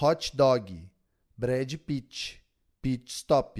hot dog, Brad Pitt, pit stop.